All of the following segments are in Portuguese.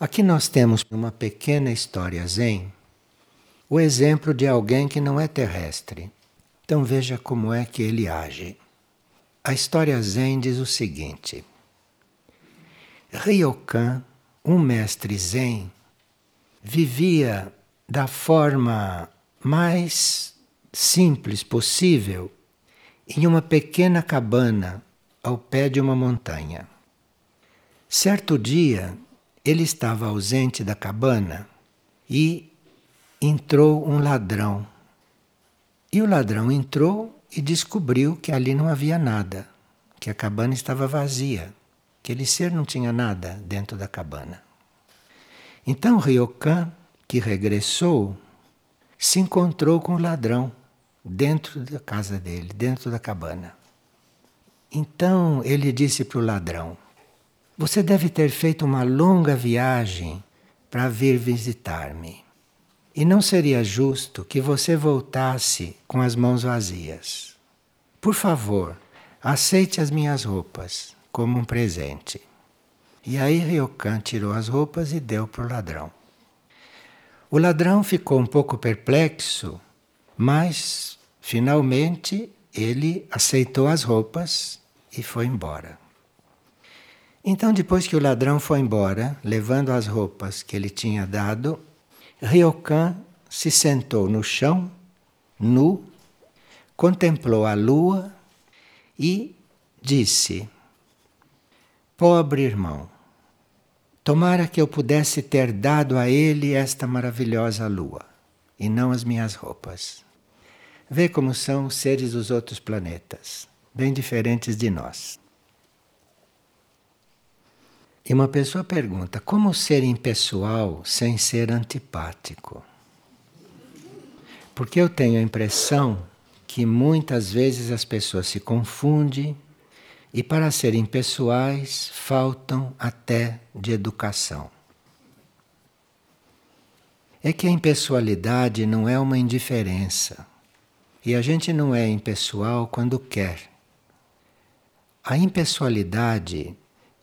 Aqui nós temos uma pequena história zen, o exemplo de alguém que não é terrestre. Então veja como é que ele age. A história zen diz o seguinte: Ryokan, um mestre zen, vivia da forma mais simples possível em uma pequena cabana ao pé de uma montanha. Certo dia, ele estava ausente da cabana e entrou um ladrão. E o ladrão entrou e descobriu que ali não havia nada, que a cabana estava vazia, que aquele ser não tinha nada dentro da cabana. Então Ryokan, que regressou, se encontrou com o ladrão dentro da casa dele, dentro da cabana. Então ele disse para o ladrão: Você deve ter feito uma longa viagem para vir visitar-me. E não seria justo que você voltasse com as mãos vazias. Por favor, aceite as minhas roupas como um presente. E aí Ryokan tirou as roupas e deu para o ladrão. O ladrão ficou um pouco perplexo, mas finalmente ele aceitou as roupas e foi embora. Então, depois que o ladrão foi embora, levando as roupas que ele tinha dado, Ryokan se sentou no chão, nu, contemplou a lua e disse: Pobre irmão, tomara que eu pudesse ter dado a ele esta maravilhosa lua e não as minhas roupas. Vê como são os seres dos outros planetas, bem diferentes de nós. E uma pessoa pergunta: como ser impessoal sem ser antipático? Porque eu tenho a impressão que muitas vezes as pessoas se confundem e, para serem pessoais, faltam até de educação. É que a impessoalidade não é uma indiferença. E a gente não é impessoal quando quer. A impessoalidade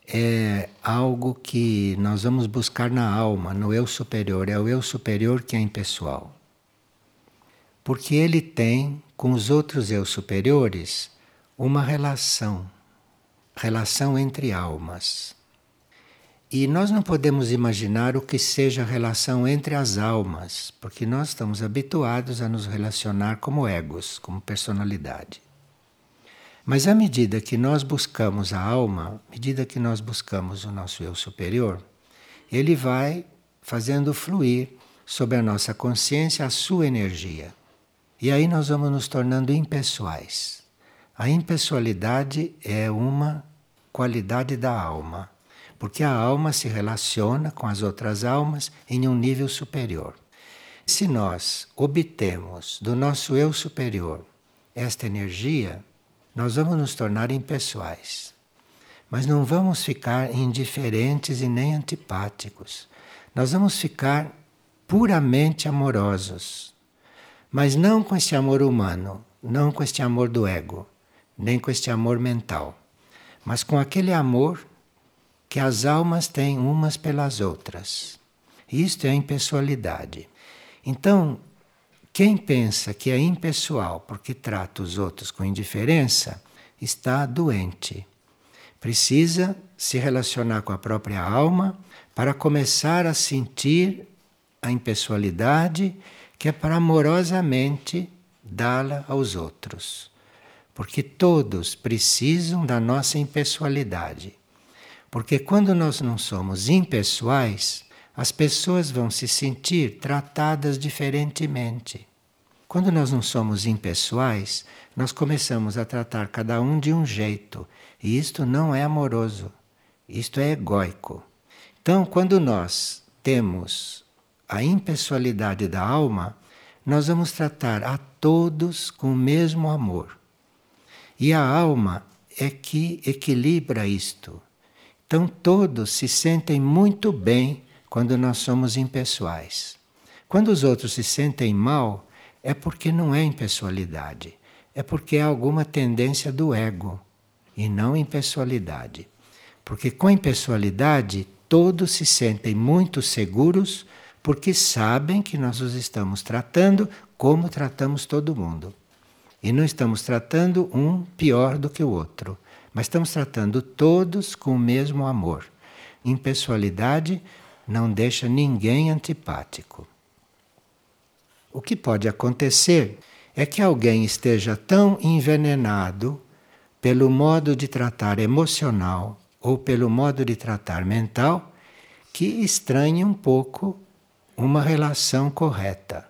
é algo que nós vamos buscar na alma, no eu superior. É o eu superior que é impessoal. Porque ele tem com os outros eu superiores uma relação, relação entre almas. E nós não podemos imaginar o que seja a relação entre as almas, porque nós estamos habituados a nos relacionar como egos, como personalidade. Mas à medida que nós buscamos a alma, à medida que nós buscamos o nosso eu superior, ele vai fazendo fluir sobre a nossa consciência a sua energia. E aí nós vamos nos tornando impessoais. A impessoalidade é uma qualidade da alma, porque a alma se relaciona com as outras almas em um nível superior. Se nós obtemos do nosso eu superior esta energia, nós vamos nos tornar impessoais. Mas não vamos ficar indiferentes e nem antipáticos. Nós vamos ficar puramente amorosos. Mas não com este amor humano, não com este amor do ego, nem com este amor mental, mas com aquele amor que as almas têm umas pelas outras. Isto é a impessoalidade. Então, quem pensa que é impessoal porque trata os outros com indiferença está doente. Precisa se relacionar com a própria alma para começar a sentir a impessoalidade que é para amorosamente dá-la aos outros. Porque todos precisam da nossa impessoalidade. Porque quando nós não somos impessoais, as pessoas vão se sentir tratadas diferentemente. Quando nós não somos impessoais, nós começamos a tratar cada um de um jeito, e isto não é amoroso, isto é egóico. Então, quando nós temos a impessoalidade da alma, nós vamos tratar a todos com o mesmo amor. E a alma é que equilibra isto. Então, todos se sentem muito bem quando nós somos impessoais. Quando os outros se sentem mal, é porque não é impessoalidade, é porque é alguma tendência do ego e não impessoalidade. Porque com impessoalidade todos se sentem muito seguros porque sabem que nós os estamos tratando como tratamos todo mundo. E não estamos tratando um pior do que o outro, mas estamos tratando todos com o mesmo amor. Impessoalidade não deixa ninguém antipático. O que pode acontecer é que alguém esteja tão envenenado pelo modo de tratar emocional ou pelo modo de tratar mental que estranhe um pouco uma relação correta.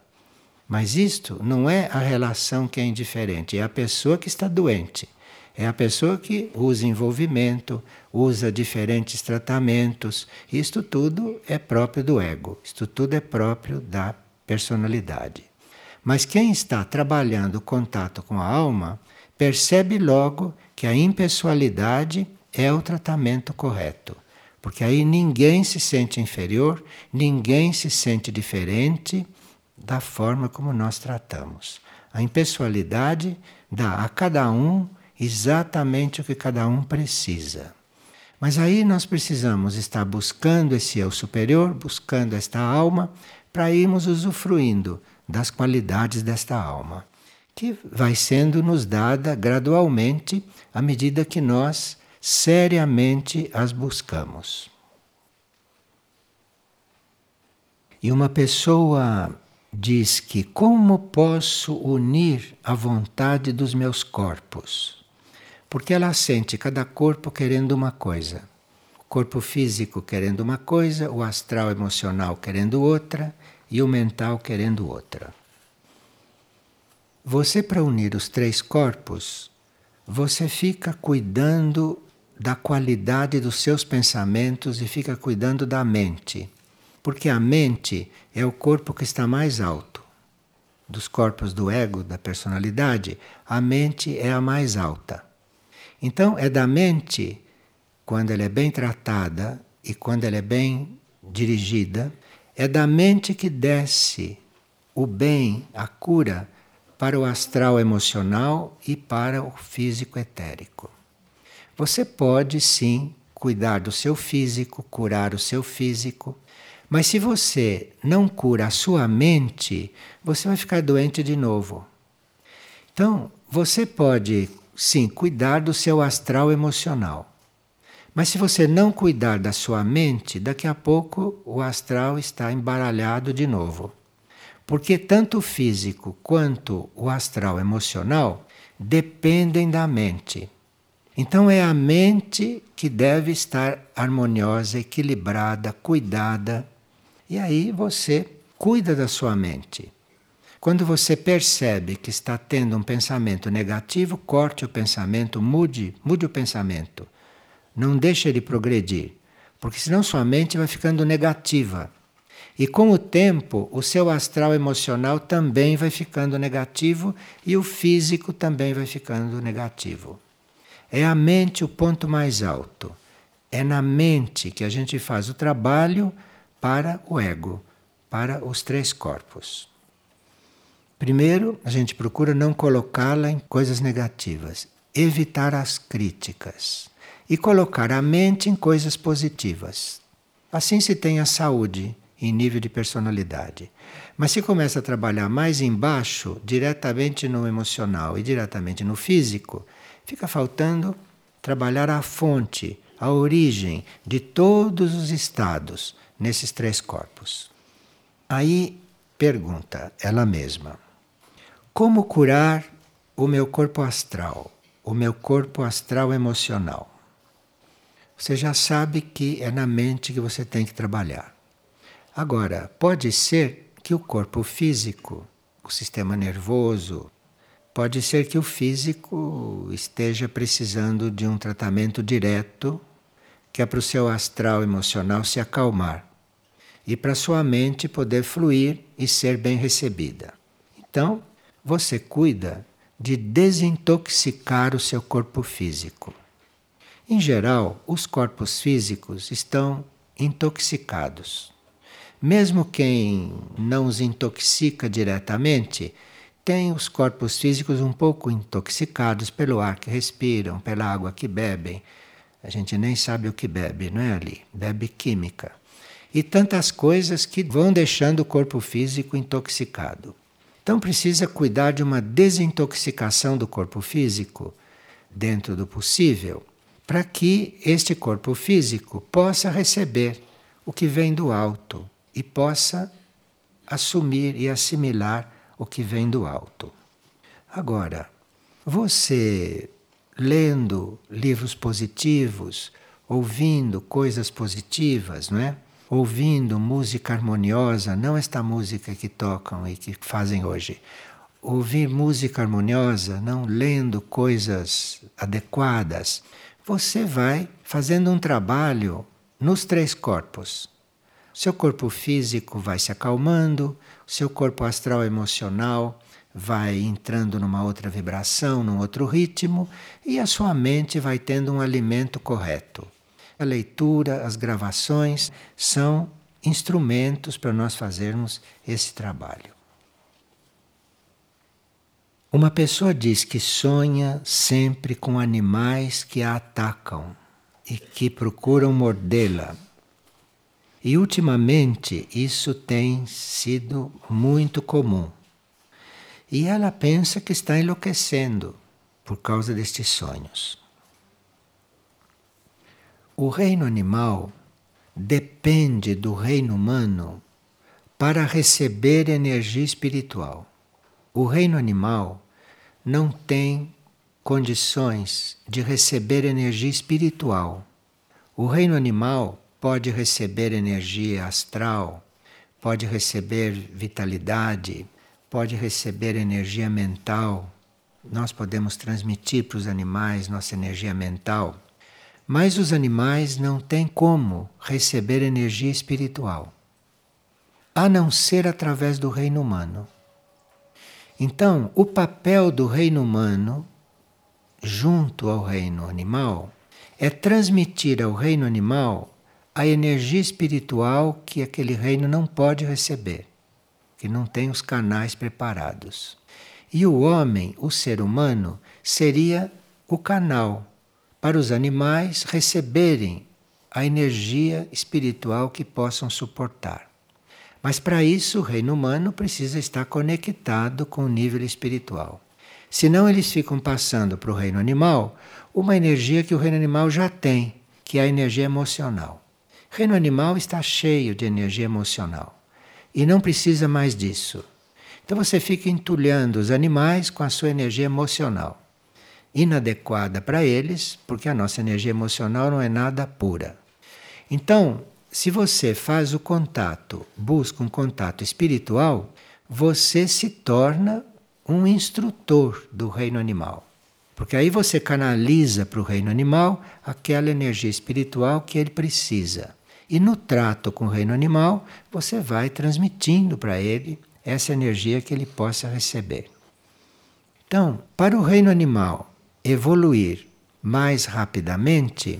Mas isto não é a relação que é indiferente, é a pessoa que está doente. É a pessoa que usa envolvimento, usa diferentes tratamentos. Isto tudo é próprio do ego, isto tudo é próprio da personalidade. Mas quem está trabalhando o contato com a alma percebe logo que a impessoalidade é o tratamento correto. Porque aí ninguém se sente inferior, ninguém se sente diferente da forma como nós tratamos. A impessoalidade dá a cada um exatamente o que cada um precisa. Mas aí nós precisamos estar buscando esse eu superior, buscando esta alma, para irmos usufruindo das qualidades desta alma, que vai sendo nos dada gradualmente à medida que nós seriamente as buscamos. E uma pessoa diz que como posso unir a vontade dos meus corpos? Porque ela sente cada corpo querendo uma coisa. O corpo físico querendo uma coisa, o astral emocional querendo outra e o mental querendo outra. Você, para unir os três corpos, você fica cuidando da qualidade dos seus pensamentos e fica cuidando da mente. Porque a mente é o corpo que está mais alto. Dos corpos do ego, da personalidade, a mente é a mais alta. Então, é da mente, quando ela é bem tratada e quando ela é bem dirigida, é da mente que desce o bem, a cura, para o astral emocional e para o físico etérico. Você pode sim cuidar do seu físico, curar o seu físico, mas se você não cura a sua mente, você vai ficar doente de novo. Então, você pode sim cuidar do seu astral emocional. Mas se você não cuidar da sua mente, daqui a pouco o astral está embaralhado de novo. Porque tanto o físico quanto o astral emocional dependem da mente. Então é a mente que deve estar harmoniosa, equilibrada, cuidada e aí você cuida da sua mente. Quando você percebe que está tendo um pensamento negativo, corte o pensamento, mude, mude o pensamento. Não deixe ele progredir, porque senão sua mente vai ficando negativa. E com o tempo, o seu astral emocional também vai ficando negativo e o físico também vai ficando negativo. É a mente o ponto mais alto. É na mente que a gente faz o trabalho para o ego, para os três corpos. Primeiro, a gente procura não colocá-la em coisas negativas, evitar as críticas e colocar a mente em coisas positivas. Assim se tem a saúde em nível de personalidade. Mas se começa a trabalhar mais embaixo, diretamente no emocional e diretamente no físico, fica faltando trabalhar a fonte, a origem de todos os estados nesses três corpos. Aí pergunta ela mesma: como curar o meu corpo astral, o meu corpo astral emocional? Você já sabe que é na mente que você tem que trabalhar. Agora, pode ser que o corpo físico, o sistema nervoso, pode ser que o físico esteja precisando de um tratamento direto que é para o seu astral emocional se acalmar e para sua mente poder fluir e ser bem recebida. Então, você cuida de desintoxicar o seu corpo físico. Em geral, os corpos físicos estão intoxicados. Mesmo quem não os intoxica diretamente, tem os corpos físicos um pouco intoxicados pelo ar que respiram, pela água que bebem, A gente nem sabe o que bebe, não é ali? Bebe química. E tantas coisas que vão deixando o corpo físico intoxicado. Então precisa cuidar de uma desintoxicação do corpo físico, dentro do possível, para que este corpo físico possa receber o que vem do alto e possa assumir e assimilar o que vem do alto. Agora, você lendo livros positivos, ouvindo coisas positivas, não é? Ouvindo música harmoniosa, não esta música que tocam e que fazem hoje. Ouvir música harmoniosa, não lendo coisas adequadas, você vai fazendo um trabalho nos três corpos. Seu corpo físico vai se acalmando, seu corpo astral emocional vai entrando numa outra vibração, num outro ritmo, e a sua mente vai tendo um alimento correto. A leitura, as gravações são instrumentos para nós fazermos esse trabalho. Uma pessoa diz que sonha sempre com animais que a atacam e que procuram mordê-la. E ultimamente isso tem sido muito comum. E ela pensa que está enlouquecendo por causa destes sonhos. O reino animal depende do reino humano para receber energia espiritual. O reino animal não tem condições de receber energia espiritual. O reino animal pode receber energia astral, pode receber vitalidade, pode receber energia mental. Nós podemos transmitir para os animais nossa energia mental, mas os animais não têm como receber energia espiritual, a não ser através do reino humano. Então, o papel do reino humano, junto ao reino animal, é transmitir ao reino animal a energia espiritual que aquele reino não pode receber, que não tem os canais preparados. E o homem, o ser humano, seria o canal para os animais receberem a energia espiritual que possam suportar. Mas para isso, o reino humano precisa estar conectado com o nível espiritual. Senão, eles ficam passando para o reino animal uma energia que o reino animal já tem, que é a energia emocional. O reino animal está cheio de energia emocional e não precisa mais disso. Então você fica entulhando os animais com a sua energia emocional, inadequada para eles, porque a nossa energia emocional não é nada pura. Então, se você faz o contato, busca um contato espiritual, você se torna um instrutor do reino animal. Porque aí você canaliza para o reino animal aquela energia espiritual que ele precisa. E no trato com o reino animal, você vai transmitindo para ele essa energia que ele possa receber. Então, para o reino animal evoluir mais rapidamente,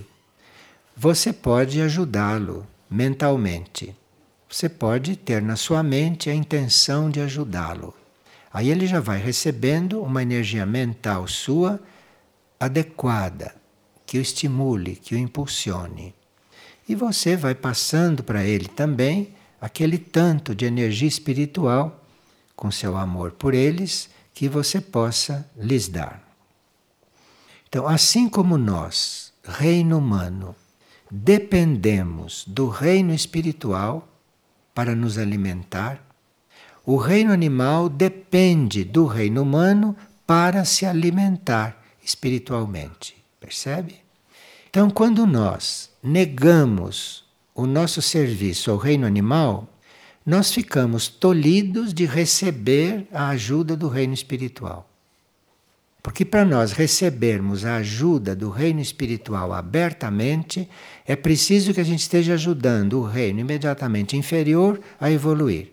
você pode ajudá-lo mentalmente. Você pode ter na sua mente a intenção de ajudá-lo. Aí ele já vai recebendo uma energia mental sua adequada, que o estimule, que o impulsione. E você vai passando para ele também aquele tanto de energia espiritual, com seu amor por eles, que você possa lhes dar. Então, assim como nós, reino humano, dependemos do reino espiritual para nos alimentar, o reino animal depende do reino humano para se alimentar espiritualmente. Percebe? Então, quando nós negamos o nosso serviço ao reino animal, nós ficamos tolhidos de receber a ajuda do reino espiritual. Porque para nós recebermos a ajuda do reino espiritual abertamente, é preciso que a gente esteja ajudando o reino imediatamente inferior a evoluir.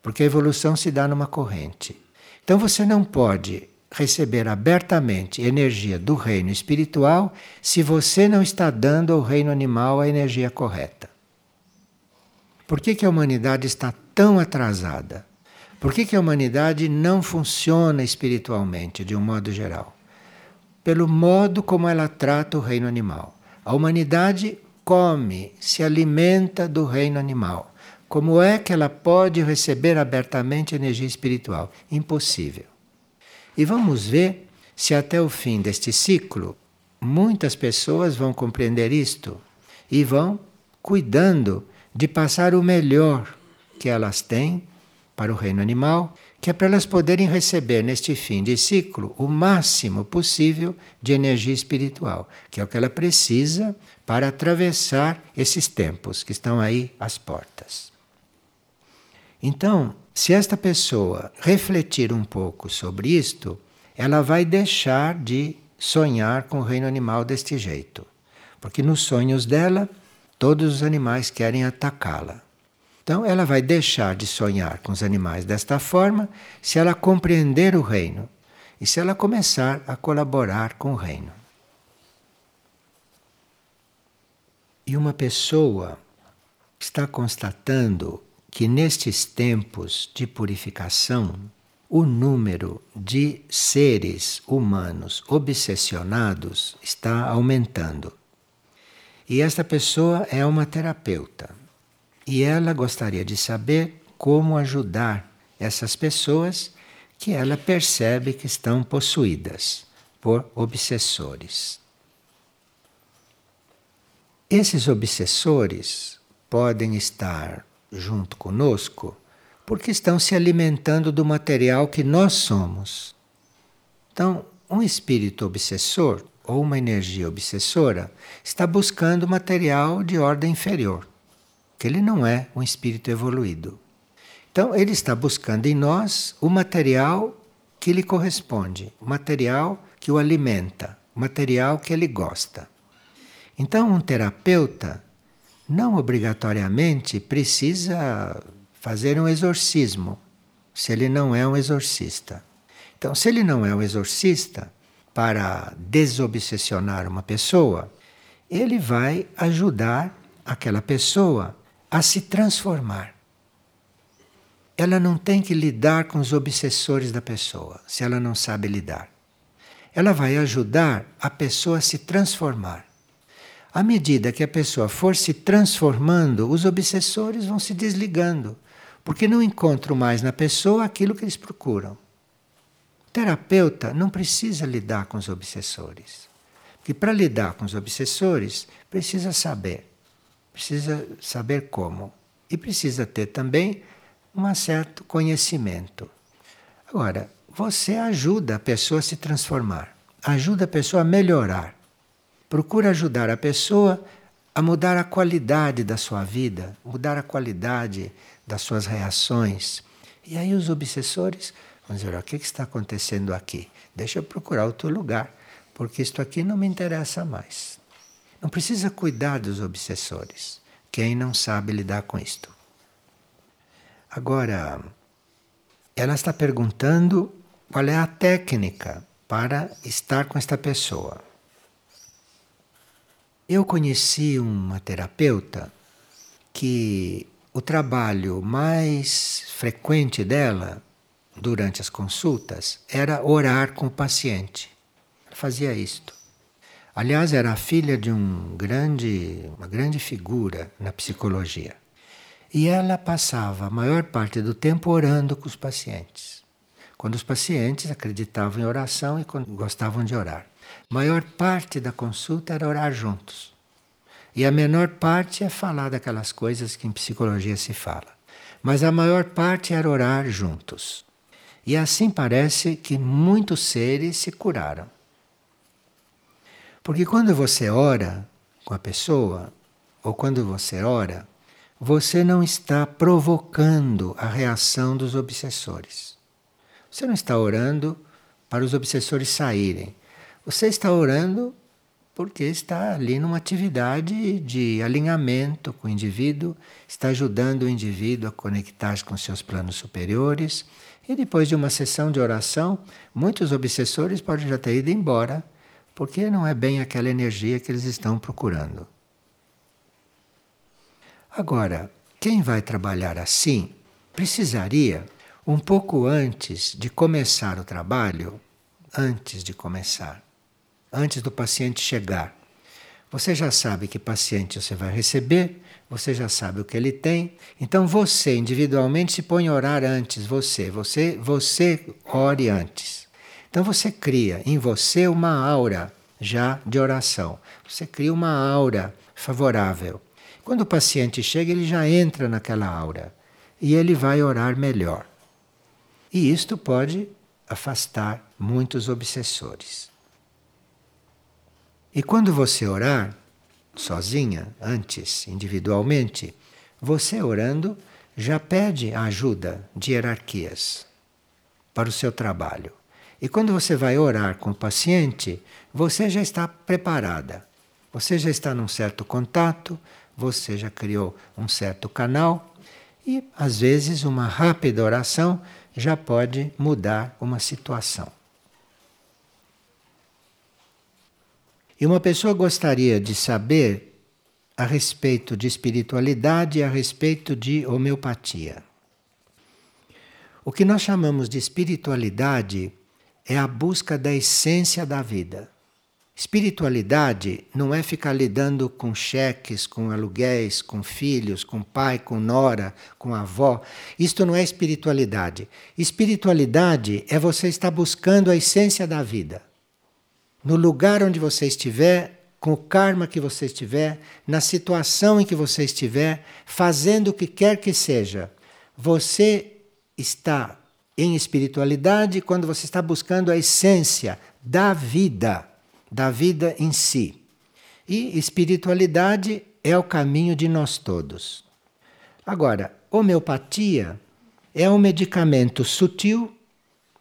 Porque a evolução se dá numa corrente. Então você não pode receber abertamente energia do reino espiritual se você não está dando ao reino animal a energia correta. Por que, que a humanidade está tão atrasada? Por que, que a humanidade não funciona espiritualmente, de um modo geral? Pelo modo como ela trata o reino animal. A humanidade come, se alimenta do reino animal. Como é que ela pode receber abertamente energia espiritual? Impossível. E vamos ver se até o fim deste ciclo muitas pessoas vão compreender isto e vão cuidando de passar o melhor que elas têm para o reino animal, que é para elas poderem receber neste fim de ciclo o máximo possível de energia espiritual, que é o que ela precisa para atravessar esses tempos que estão aí às portas. Então, se esta pessoa refletir um pouco sobre isto, ela vai deixar de sonhar com o reino animal deste jeito. Porque nos sonhos dela, todos os animais querem atacá-la. Então, ela vai deixar de sonhar com os animais desta forma se ela compreender o reino e se ela começar a colaborar com o reino. E uma pessoa está constatando que nestes tempos de purificação, o número de seres humanos obsessionados está aumentando. E esta pessoa é uma terapeuta. E ela gostaria de saber como ajudar essas pessoas que ela percebe que estão possuídas por obsessores. Esses obsessores podem estar junto conosco porque estão se alimentando do material que nós somos. Então, um espírito obsessor ou uma energia obsessora está buscando material de ordem inferior, que ele não é um espírito evoluído. Então, ele está buscando em nós o material que lhe corresponde, o material que o alimenta, o material que ele gosta. Então, um terapeuta não obrigatoriamente precisa fazer um exorcismo, se ele não é um exorcista. Então, se ele não é um exorcista, para desobsessionar uma pessoa, ele vai ajudar aquela pessoa a se transformar. Ela não tem que lidar com os obsessores da pessoa, se ela não sabe lidar. Ela vai ajudar a pessoa a se transformar. À medida que a pessoa for se transformando, os obsessores vão se desligando, porque não encontram mais na pessoa aquilo que eles procuram. O terapeuta não precisa lidar com os obsessores. Porque para lidar com os obsessores, precisa saber. Precisa saber como. E precisa ter também um certo conhecimento. Agora, você ajuda a pessoa a se transformar, ajuda a pessoa a melhorar. Procura ajudar a pessoa a mudar a qualidade da sua vida, mudar a qualidade das suas reações. E aí os obsessores vão dizer: o que está acontecendo aqui? Deixa eu procurar outro lugar, porque isto aqui não me interessa mais. Não precisa cuidar dos obsessores, quem não sabe lidar com isto. Agora, ela está perguntando qual é a técnica para estar com esta pessoa. Eu conheci uma terapeuta que o trabalho mais frequente dela durante as consultas era orar com o paciente. Ela fazia isto. Aliás, era a filha de um grande, uma grande figura na psicologia. E ela passava a maior parte do tempo orando com os pacientes. Quando os pacientes acreditavam em oração e gostavam de orar maior parte da consulta era orar juntos. E a menor parte é falar daquelas coisas que em psicologia se fala. Mas a maior parte era orar juntos. E assim parece que muitos seres se curaram. Porque quando você ora com a pessoa, ou quando você ora, você não está provocando a reação dos obsessores. Você não está orando para os obsessores saírem. Você está orando porque está ali numa atividade de alinhamento com o indivíduo, está ajudando o indivíduo a conectar-se com seus planos superiores. E depois de uma sessão de oração, muitos obsessores podem já ter ido embora, porque não é bem aquela energia que eles estão procurando. Agora, quem vai trabalhar assim precisaria, um pouco antes de começar o trabalho, antes de começar, antes do paciente chegar. Você já sabe que paciente você vai receber, você já sabe o que ele tem. Então você individualmente se põe a orar antes, você, você, você ore antes. Então você cria em você uma aura já de oração. Você cria uma aura favorável. Quando o paciente chega, ele já entra naquela aura e ele vai orar melhor. E isto pode afastar muitos obsessores. E quando você orar, sozinha, antes, individualmente, você orando já pede a ajuda de hierarquias para o seu trabalho. E quando você vai orar com o paciente, você já está preparada. Você já está num certo contato, você já criou um certo canal e às vezes uma rápida oração já pode mudar uma situação. E uma pessoa gostaria de saber a respeito de espiritualidade e a respeito de homeopatia. O que nós chamamos de espiritualidade é a busca da essência da vida. Espiritualidade não é ficar lidando com cheques, com aluguéis, com filhos, com pai, com nora, com avó. Isto não é espiritualidade. Espiritualidade é você estar buscando a essência da vida no lugar onde você estiver, com o karma que você estiver, na situação em que você estiver, fazendo o que quer que seja, você está em espiritualidade quando você está buscando a essência da vida, da vida em si. E espiritualidade é o caminho de nós todos. Agora, homeopatia é um medicamento sutil,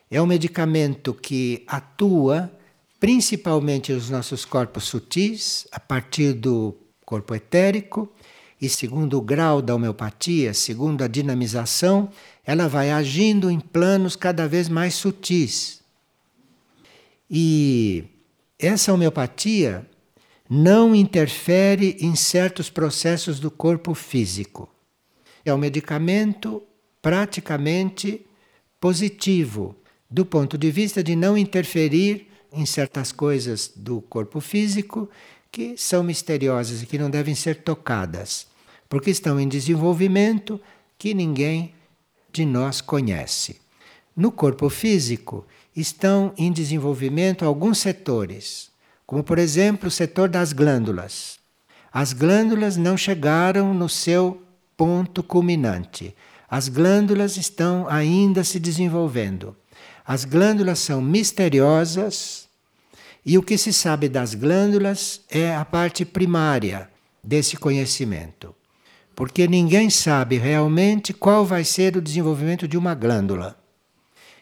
é um medicamento que atua principalmente os nossos corpos sutis, a partir do corpo etérico, e segundo o grau da homeopatia, segundo a dinamização, ela vai agindo em planos cada vez mais sutis. E essa homeopatia não interfere em certos processos do corpo físico. É um medicamento praticamente positivo, do ponto de vista de não interferir em certas coisas do corpo físico que são misteriosas e que não devem ser tocadas, porque estão em desenvolvimento que ninguém de nós conhece. No corpo físico estão em desenvolvimento alguns setores, como por exemplo o setor das glândulas. As glândulas não chegaram no seu ponto culminante. As glândulas estão ainda se desenvolvendo. As glândulas são misteriosas, e o que se sabe das glândulas é a parte primária desse conhecimento. Porque ninguém sabe realmente qual vai ser o desenvolvimento de uma glândula.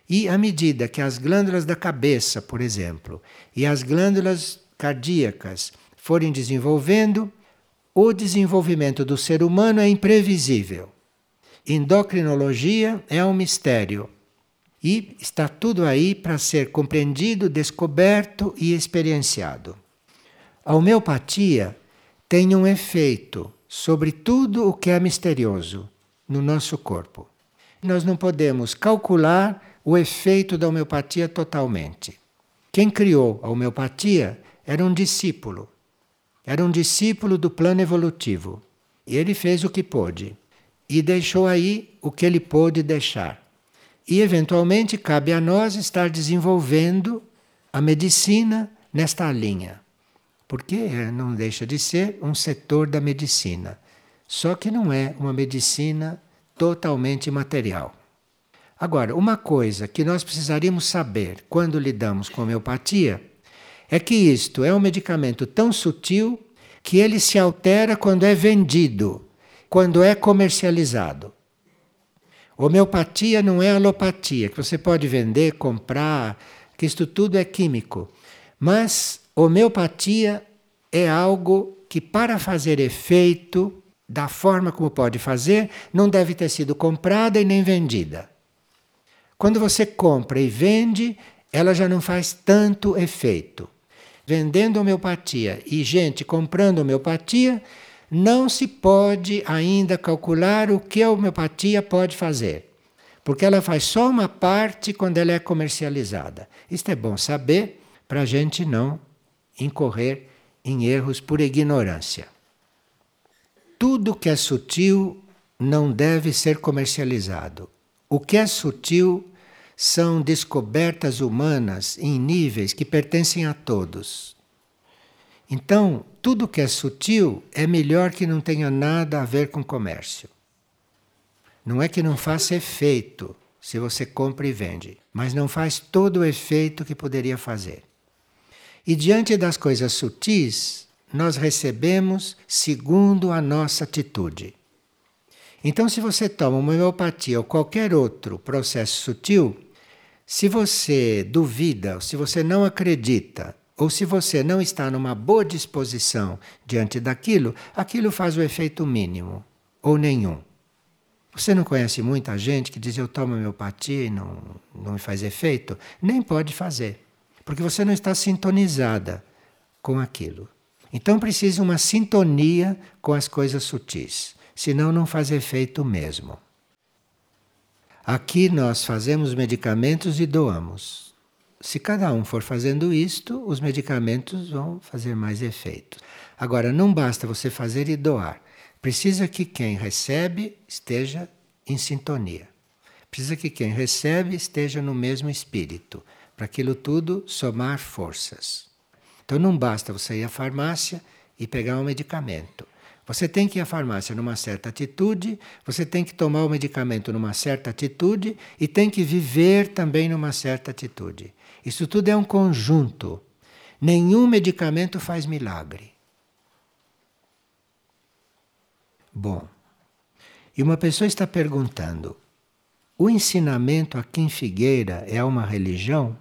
E à medida que as glândulas da cabeça, por exemplo, e as glândulas cardíacas forem desenvolvendo, o desenvolvimento do ser humano é imprevisível. Endocrinologia é um mistério. E está tudo aí para ser compreendido, descoberto e experienciado. A homeopatia tem um efeito sobre tudo o que é misterioso no nosso corpo. Nós não podemos calcular o efeito da homeopatia totalmente. Quem criou a homeopatia era um discípulo. Era um discípulo do plano evolutivo. E ele fez o que pôde. E deixou aí o que ele pôde deixar. E, eventualmente, cabe a nós estar desenvolvendo a medicina nesta linha. Porque não deixa de ser um setor da medicina. Só que não é uma medicina totalmente material. Agora, uma coisa que nós precisaríamos saber quando lidamos com homeopatia é que isto é um medicamento tão sutil que ele se altera quando é vendido, quando é comercializado. Homeopatia não é alopatia, que você pode vender, comprar, que isto tudo é químico. Mas homeopatia é algo que, para fazer efeito, da forma como pode fazer, não deve ter sido comprada e nem vendida. Quando você compra e vende, ela já não faz tanto efeito. Vendendo homeopatia e gente comprando homeopatia, não se pode ainda calcular o que a homeopatia pode fazer, porque ela faz só uma parte quando ela é comercializada. Isto é bom saber para a gente não incorrer em erros por ignorância. Tudo que é sutil não deve ser comercializado. O que é sutil são descobertas humanas em níveis que pertencem a todos. Então, tudo que é sutil é melhor que não tenha nada a ver com comércio. Não é que não faça efeito se você compra e vende, mas não faz todo o efeito que poderia fazer. E diante das coisas sutis, nós recebemos segundo a nossa atitude. Então, se você toma uma homeopatia ou qualquer outro processo sutil, se você duvida, se você não acredita, ou se você não está numa boa disposição diante daquilo, aquilo faz o efeito mínimo ou nenhum. Você não conhece muita gente que diz eu tomo homeopatia e não, não me faz efeito? Nem pode fazer, porque você não está sintonizada com aquilo. Então precisa uma sintonia com as coisas sutis, senão não faz efeito mesmo. Aqui nós fazemos medicamentos e doamos. Se cada um for fazendo isto, os medicamentos vão fazer mais efeito. Agora, não basta você fazer e doar. Precisa que quem recebe esteja em sintonia. Precisa que quem recebe esteja no mesmo espírito, para aquilo tudo somar forças. Então não basta você ir à farmácia e pegar um medicamento. Você tem que ir à farmácia numa certa atitude, você tem que tomar o medicamento numa certa atitude e tem que viver também numa certa atitude. Isso tudo é um conjunto. Nenhum medicamento faz milagre. Bom, e uma pessoa está perguntando: o ensinamento aqui em Figueira é uma religião?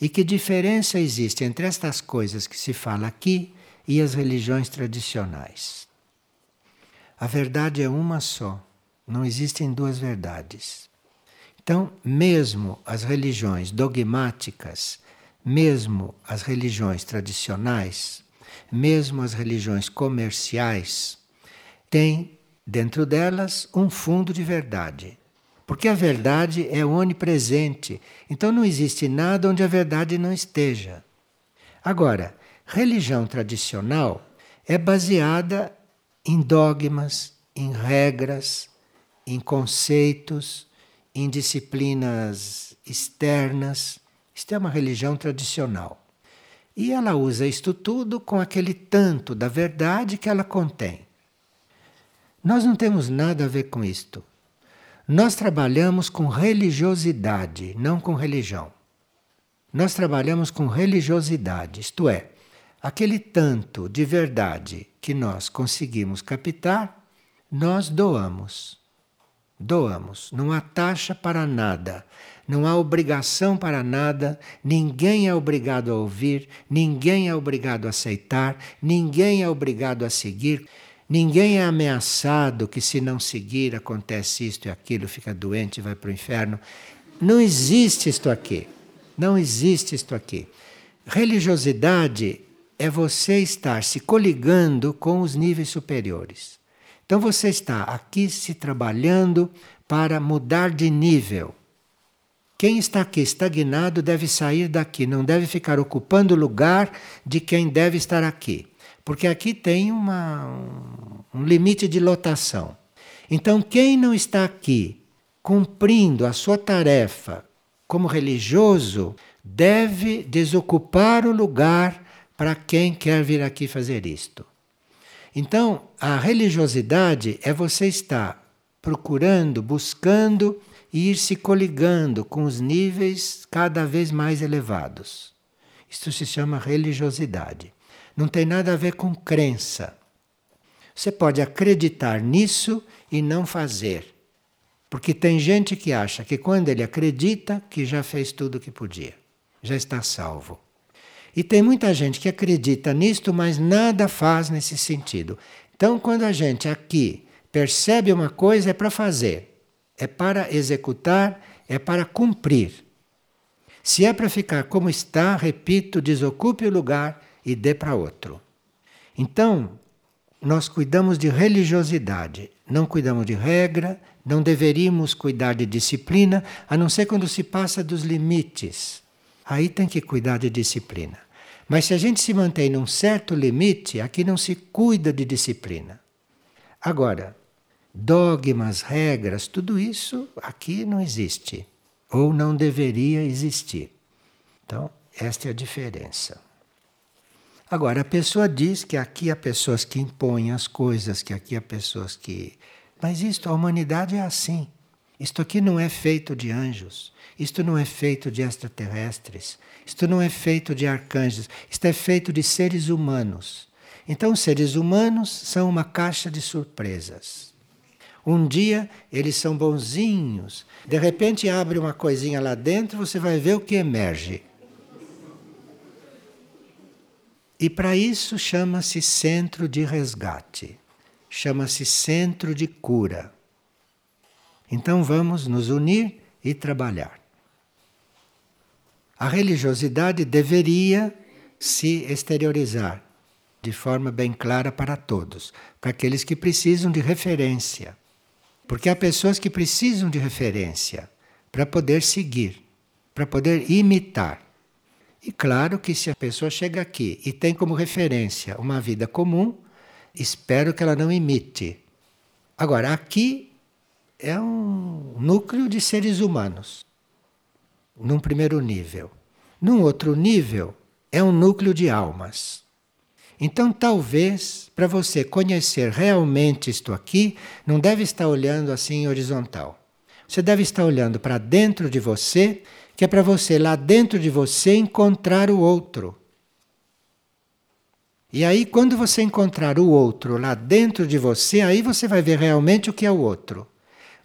E que diferença existe entre estas coisas que se fala aqui e as religiões tradicionais? A verdade é uma só, não existem duas verdades. Então, mesmo as religiões dogmáticas, mesmo as religiões tradicionais, mesmo as religiões comerciais, tem dentro delas um fundo de verdade. Porque a verdade é onipresente. Então não existe nada onde a verdade não esteja. Agora, religião tradicional é baseada em dogmas, em regras, em conceitos, em disciplinas externas. Isto é uma religião tradicional. E ela usa isto tudo com aquele tanto da verdade que ela contém. Nós não temos nada a ver com isto. Nós trabalhamos com religiosidade, não com religião. Nós trabalhamos com religiosidade, isto é, aquele tanto de verdade que nós conseguimos captar, nós doamos. Doamos. Não há taxa para nada, não há obrigação para nada, ninguém é obrigado a ouvir, ninguém é obrigado a aceitar, ninguém é obrigado a seguir. Ninguém é ameaçado que se não seguir acontece isto e aquilo, fica doente vai para o inferno. Não existe isto aqui. Não existe isto aqui. Religiosidade é você estar se coligando com os níveis superiores. Então você está aqui se trabalhando para mudar de nível. Quem está aqui estagnado deve sair daqui, não deve ficar ocupando o lugar de quem deve estar aqui porque aqui tem uma, um limite de lotação. Então, quem não está aqui cumprindo a sua tarefa como religioso, deve desocupar o lugar para quem quer vir aqui fazer isto. Então, a religiosidade é você estar procurando, buscando e ir se coligando com os níveis cada vez mais elevados. Isto se chama religiosidade. Não tem nada a ver com crença. Você pode acreditar nisso e não fazer. Porque tem gente que acha que quando ele acredita, que já fez tudo o que podia, já está salvo. E tem muita gente que acredita nisto, mas nada faz nesse sentido. Então, quando a gente aqui percebe uma coisa, é para fazer, é para executar, é para cumprir. Se é para ficar como está, repito, desocupe o lugar e dê para outro. Então, nós cuidamos de religiosidade, não cuidamos de regra, não deveríamos cuidar de disciplina, a não ser quando se passa dos limites. Aí tem que cuidar de disciplina. Mas se a gente se mantém num certo limite, aqui não se cuida de disciplina. Agora, dogmas, regras, tudo isso aqui não existe. Ou não deveria existir. Então, esta é a diferença. Agora, a pessoa diz que aqui há pessoas que impõem as coisas, que aqui há pessoas que. Mas isto, a humanidade é assim. Isto aqui não é feito de anjos, isto não é feito de extraterrestres, isto não é feito de arcanjos, isto é feito de seres humanos. Então, seres humanos são uma caixa de surpresas. Um dia eles são bonzinhos, de repente abre uma coisinha lá dentro, você vai ver o que emerge. E para isso chama-se centro de resgate, chama-se centro de cura. Então vamos nos unir e trabalhar. A religiosidade deveria se exteriorizar de forma bem clara para todos, para aqueles que precisam de referência. Porque há pessoas que precisam de referência para poder seguir, para poder imitar. E claro que se a pessoa chega aqui e tem como referência uma vida comum, espero que ela não imite. Agora, aqui é um núcleo de seres humanos, num primeiro nível. Num outro nível, é um núcleo de almas. Então, talvez, para você conhecer realmente isto aqui, não deve estar olhando assim horizontal. Você deve estar olhando para dentro de você, que é para você, lá dentro de você, encontrar o outro. E aí, quando você encontrar o outro lá dentro de você, aí você vai ver realmente o que é o outro.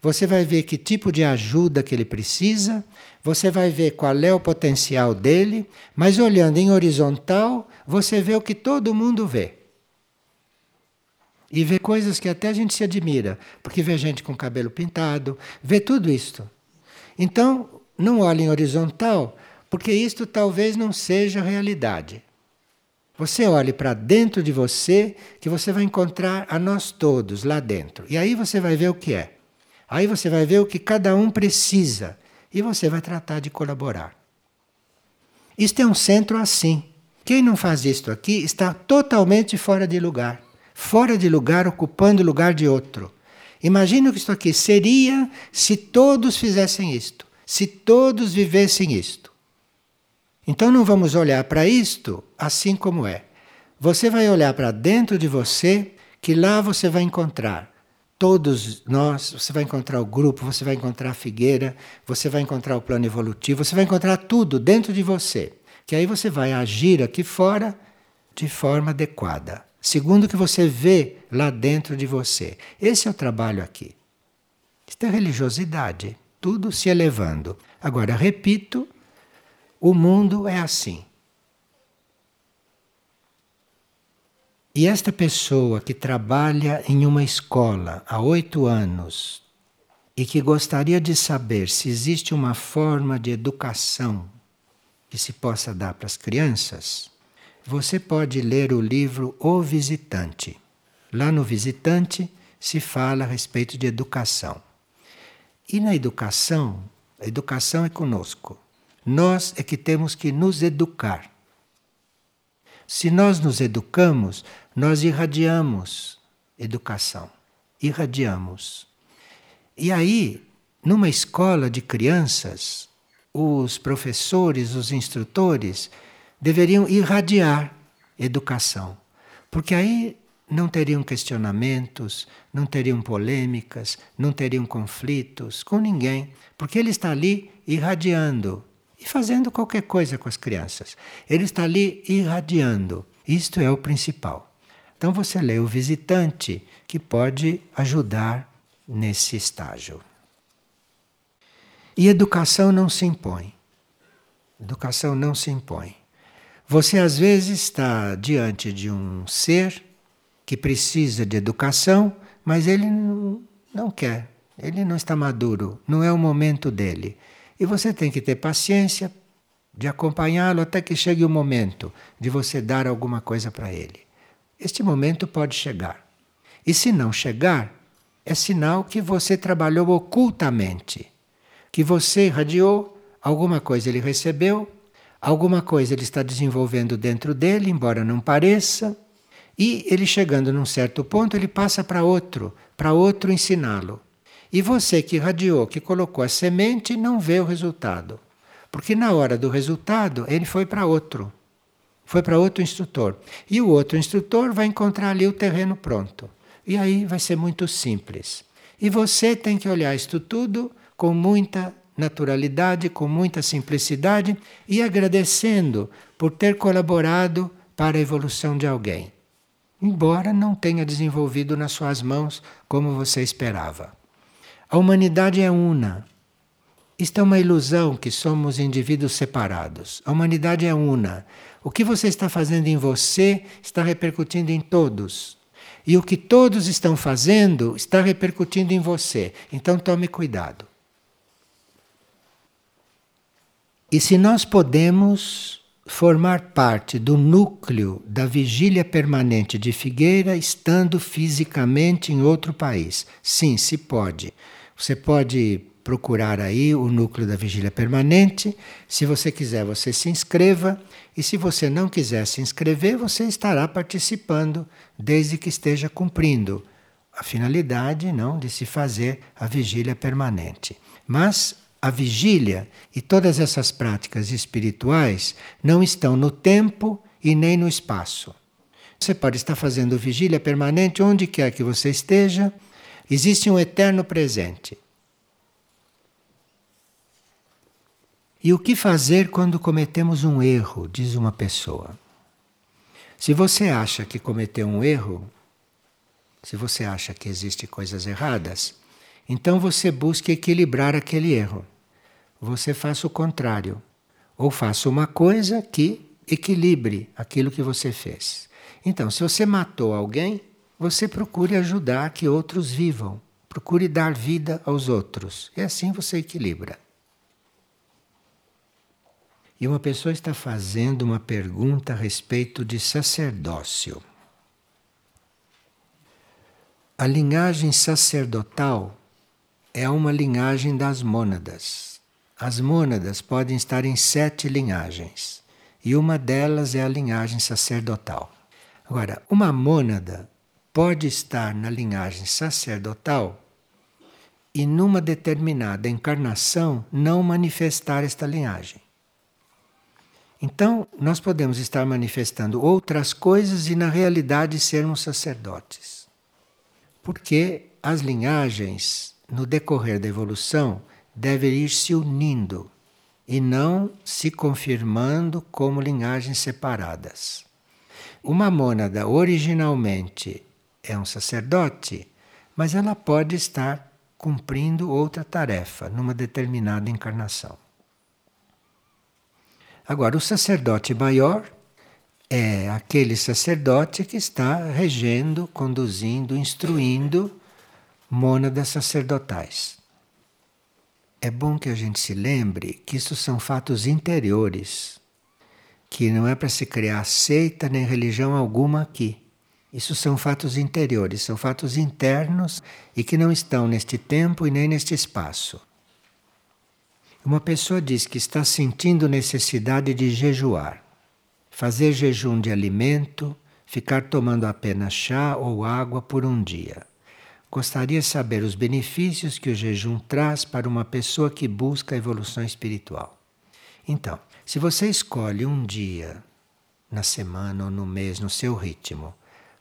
Você vai ver que tipo de ajuda que ele precisa, você vai ver qual é o potencial dele, mas olhando em horizontal, você vê o que todo mundo vê. E vê coisas que até a gente se admira, porque vê gente com cabelo pintado, vê tudo isto. Então, não olhe em horizontal, porque isto talvez não seja realidade. Você olhe para dentro de você, que você vai encontrar a nós todos lá dentro. E aí você vai ver o que é. Aí você vai ver o que cada um precisa e você vai tratar de colaborar. Isto é um centro assim. Quem não faz isto aqui está totalmente fora de lugar. Fora de lugar, ocupando o lugar de outro. Imagina o que isto aqui seria se todos fizessem isto, se todos vivessem isto. Então não vamos olhar para isto assim como é. Você vai olhar para dentro de você, que lá você vai encontrar todos nós, você vai encontrar o grupo, você vai encontrar a figueira, você vai encontrar o plano evolutivo, você vai encontrar tudo dentro de você. Que aí você vai agir aqui fora de forma adequada, segundo o que você vê lá dentro de você. Esse é o trabalho aqui. Isto é religiosidade, tudo se elevando. Agora, repito, o mundo é assim. E esta pessoa que trabalha em uma escola há oito anos e que gostaria de saber se existe uma forma de educação que se possa dar para as crianças, você pode ler o livro O Visitante. Lá no Visitante se fala a respeito de educação. E na educação, a educação é conosco. Nós é que temos que nos educar. Se nós nos educamos, nós irradiamos educação. Irradiamos. E aí, numa escola de crianças, os professores, os instrutores deveriam irradiar educação. Porque aí não teriam questionamentos, não teriam polêmicas, não teriam conflitos com ninguém, porque ele está ali irradiando e fazendo qualquer coisa com as crianças. Ele está ali irradiando. Isto é o principal. Então você lê o visitante que pode ajudar nesse estágio. E educação não se impõe. Educação não se impõe. Você às vezes está diante de um ser que precisa de educação, mas ele não, quer, ele não está maduro, não é o momento dele. E você tem que ter paciência de acompanhá-lo até que chegue o momento de você dar alguma coisa para ele. Este momento pode chegar. E se não chegar, é sinal que você trabalhou ocultamente, que você irradiou, alguma coisa ele recebeu, Alguma coisa ele está desenvolvendo dentro dele, embora não pareça, e ele chegando num certo ponto, ele passa para outro, para outro ensiná-lo. E você que irradiou, que colocou a semente, não vê o resultado. Porque na hora do resultado, ele foi para outro. Foi para outro instrutor. E o outro instrutor vai encontrar ali o terreno pronto. E aí vai ser muito simples. E você tem que olhar isto tudo com muita naturalidade, com muita simplicidade e agradecendo por ter colaborado para a evolução de alguém, embora não tenha desenvolvido nas suas mãos como você esperava. A humanidade é una. Isto é uma ilusão que somos indivíduos separados. A humanidade é una. O que você está fazendo em você está repercutindo em todos. E o que todos estão fazendo está repercutindo em você. Então tome cuidado. E se nós podemos formar parte do núcleo da vigília permanente de Figueira estando fisicamente em outro país? Sim, se pode. Você pode procurar aí o núcleo da vigília permanente. Se você quiser, você se inscreva. E se você não quiser se inscrever, você estará participando, desde que esteja cumprindo a finalidade não de se fazer a vigília permanente. Mas a vigília e todas essas práticas espirituais não estão no tempo e nem no espaço. Você pode estar fazendo vigília permanente onde quer que você esteja, existe um eterno presente. E o que fazer quando cometemos um erro, diz uma pessoa. Se você acha que cometeu um erro, se você acha que existem coisas erradas, então você busque equilibrar aquele erro você faça o contrário. Ou faça uma coisa que equilibre aquilo que você fez. Então, se você matou alguém, você procure ajudar que outros vivam. Procure dar vida aos outros. E assim você equilibra. E uma pessoa está fazendo uma pergunta a respeito de sacerdócio. A linhagem sacerdotal é uma linhagem das mônadas. As mônadas podem estar em sete linhagens, e uma delas é a linhagem sacerdotal. Agora, uma mônada pode estar na linhagem sacerdotal e numa determinada encarnação não manifestar esta linhagem. Então, nós podemos estar manifestando outras coisas e na realidade sermos sacerdotes. Porque as linhagens, no decorrer da evolução, deve ir se unindo e não se confirmando como linhagens separadas. Uma mônada originalmente é um sacerdote, mas ela pode estar cumprindo outra tarefa numa determinada encarnação. Agora, o sacerdote maior é aquele sacerdote que está regendo, conduzindo, instruindo mônadas sacerdotais. É bom que a gente se lembre que isso são fatos interiores, que não é para se criar seita nem religião alguma aqui. Isso são fatos interiores, são fatos internos e que não estão neste tempo e nem neste espaço. Uma pessoa diz que está sentindo necessidade de jejuar, fazer jejum de alimento, ficar tomando apenas chá ou água por um dia. Gostaria de saber os benefícios que o jejum traz para uma pessoa que busca a evolução espiritual. Então, se você escolhe um dia na semana ou no mês, no seu ritmo,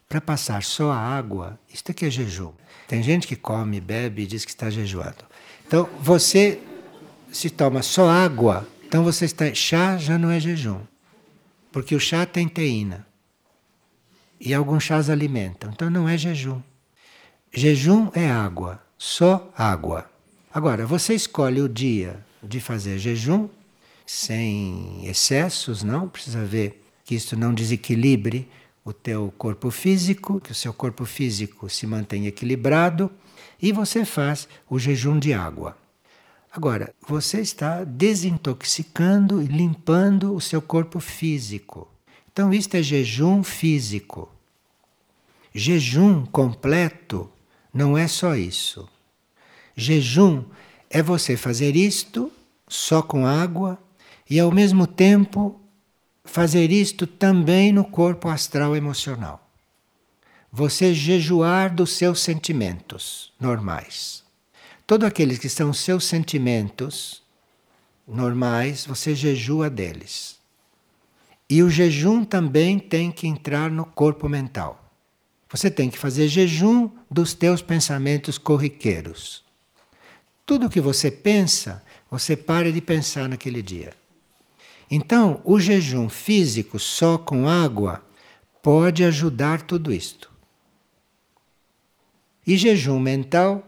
para passar só a água, isto aqui é jejum. Tem gente que come, bebe e diz que está jejuando. Então, você se toma só água, então você está. Chá já não é jejum. Porque o chá tem teína. E alguns chás alimentam. Então não é jejum. Jejum é água, só água. Agora, você escolhe o dia de fazer jejum, sem excessos, não precisa ver que isso não desequilibre o teu corpo físico, que o seu corpo físico se mantenha equilibrado, e você faz o jejum de água. Agora, você está desintoxicando e limpando o seu corpo físico. Então, isto é jejum físico. Jejum completo não é só isso. Jejum é você fazer isto só com água e ao mesmo tempo fazer isto também no corpo astral emocional. Você jejuar dos seus sentimentos normais. Todos aqueles que são seus sentimentos normais, você jejua deles. E o jejum também tem que entrar no corpo mental. Você tem que fazer jejum dos teus pensamentos corriqueiros. Tudo que você pensa, você para de pensar naquele dia. Então, o jejum físico só com água pode ajudar tudo isto. E jejum mental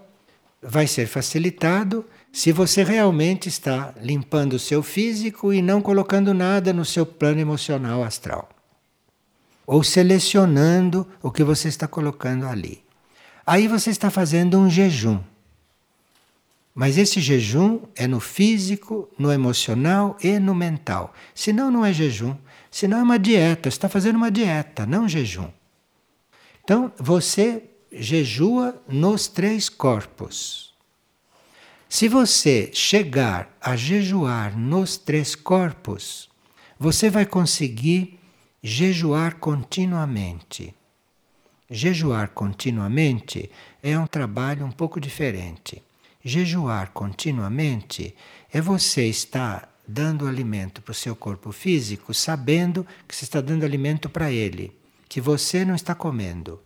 vai ser facilitado se você realmente está limpando o seu físico e não colocando nada no seu plano emocional astral. Ou selecionando o que você está colocando ali. Aí você está fazendo um jejum. Mas esse jejum é no físico, no emocional e no mental. Senão não é jejum. Senão é uma dieta. Você está fazendo uma dieta, não um jejum. Então você jejua nos três corpos. Se você chegar a jejuar nos três corpos, você vai conseguir jejuar continuamente. Jejuar continuamente é um trabalho um pouco diferente. Jejuar continuamente é você estar dando alimento para o seu corpo físico, sabendo que você está dando alimento para ele, que você não está comendo.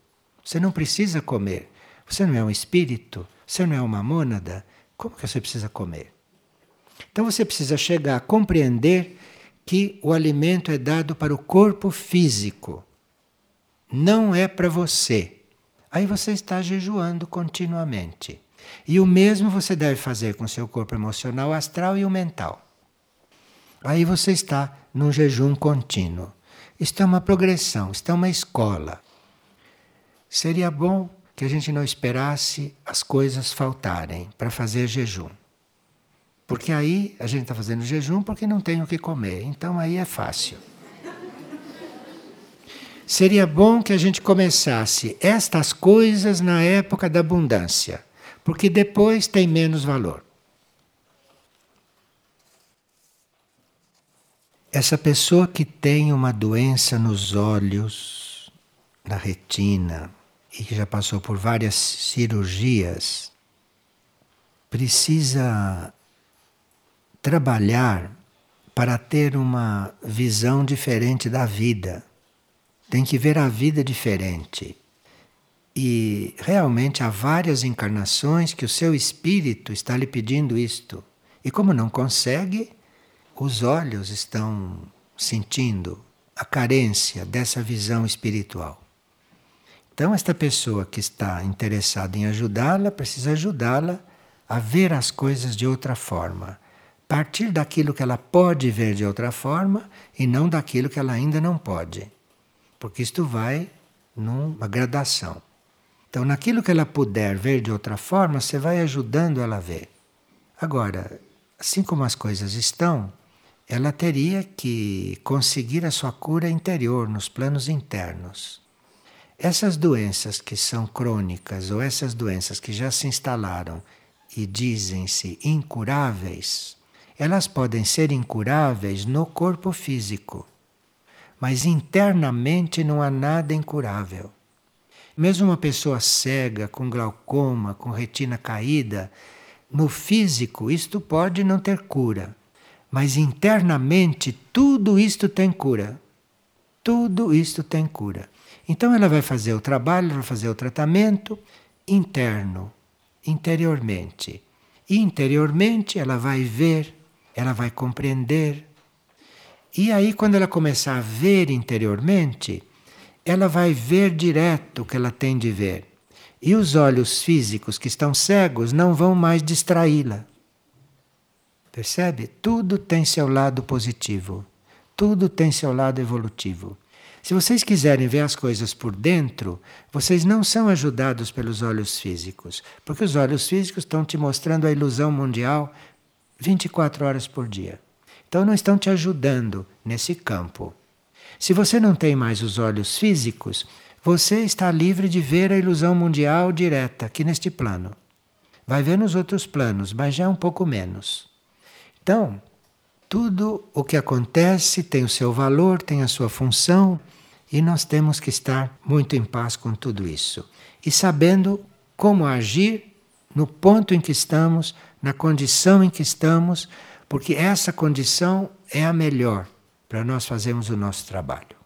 Você não precisa comer. Você não é um espírito, você não é uma mônada. Como que você precisa comer? Então você precisa chegar a compreender que o alimento é dado para o corpo físico, não é para você. Aí você está jejuando continuamente. E o mesmo você deve fazer com seu corpo emocional, astral e o mental. Aí você está num jejum contínuo. Isto é uma progressão, isto é uma escola. Seria bom que a gente não esperasse as coisas faltarem para fazer jejum. Porque aí a gente está fazendo jejum porque não tem o que comer. Então aí é fácil. Seria bom que a gente começasse estas coisas na época da abundância, porque depois tem menos valor. Essa pessoa que tem uma doença nos olhos, na retina, e que já passou por várias cirurgias, precisa trabalhar para ter uma visão diferente da vida. Tem que ver a vida diferente. E realmente há várias encarnações que o seu espírito está lhe pedindo isto. E como não consegue, os olhos estão sentindo a carência dessa visão espiritual. Então, esta pessoa que está interessada em ajudá-la, precisa ajudá-la a ver as coisas de outra forma. Partir daquilo que ela pode ver de outra forma e não daquilo que ela ainda não pode. Porque isto vai numa gradação. Então, naquilo que ela puder ver de outra forma, você vai ajudando ela a ver. Agora, assim como as coisas estão, ela teria que conseguir a sua cura interior, nos planos internos. Essas doenças que são crônicas ou essas doenças que já se instalaram e dizem-se incuráveis, elas podem ser incuráveis no corpo físico, mas internamente não há nada incurável. Mesmo uma pessoa cega, com glaucoma, com retina caída, no físico isto pode não ter cura, mas internamente tudo isto tem cura. Tudo isto tem cura. Então ela vai fazer o trabalho, vai fazer o tratamento interno, interiormente. E interiormente ela vai ver, ela vai compreender. E aí, quando ela começar a ver interiormente, ela vai ver direto o que ela tem de ver. E os olhos físicos que estão cegos não vão mais distraí-la. Percebe? Tudo tem seu lado positivo, tudo tem seu lado evolutivo. Se vocês quiserem ver as coisas por dentro, vocês não são ajudados pelos olhos físicos, porque os olhos físicos estão te mostrando a ilusão mundial 24 horas por dia. Então não estão te ajudando nesse campo. Se você não tem mais os olhos físicos, você está livre de ver a ilusão mundial direta aqui neste plano. Vai ver nos outros planos, mas já é um pouco menos. Então, Tudo o que acontece tem o seu valor, tem a sua função, e nós temos que estar muito em paz com tudo isso. E sabendo como agir no ponto em que estamos, na condição em que estamos, porque essa condição é a melhor para nós fazermos o nosso trabalho.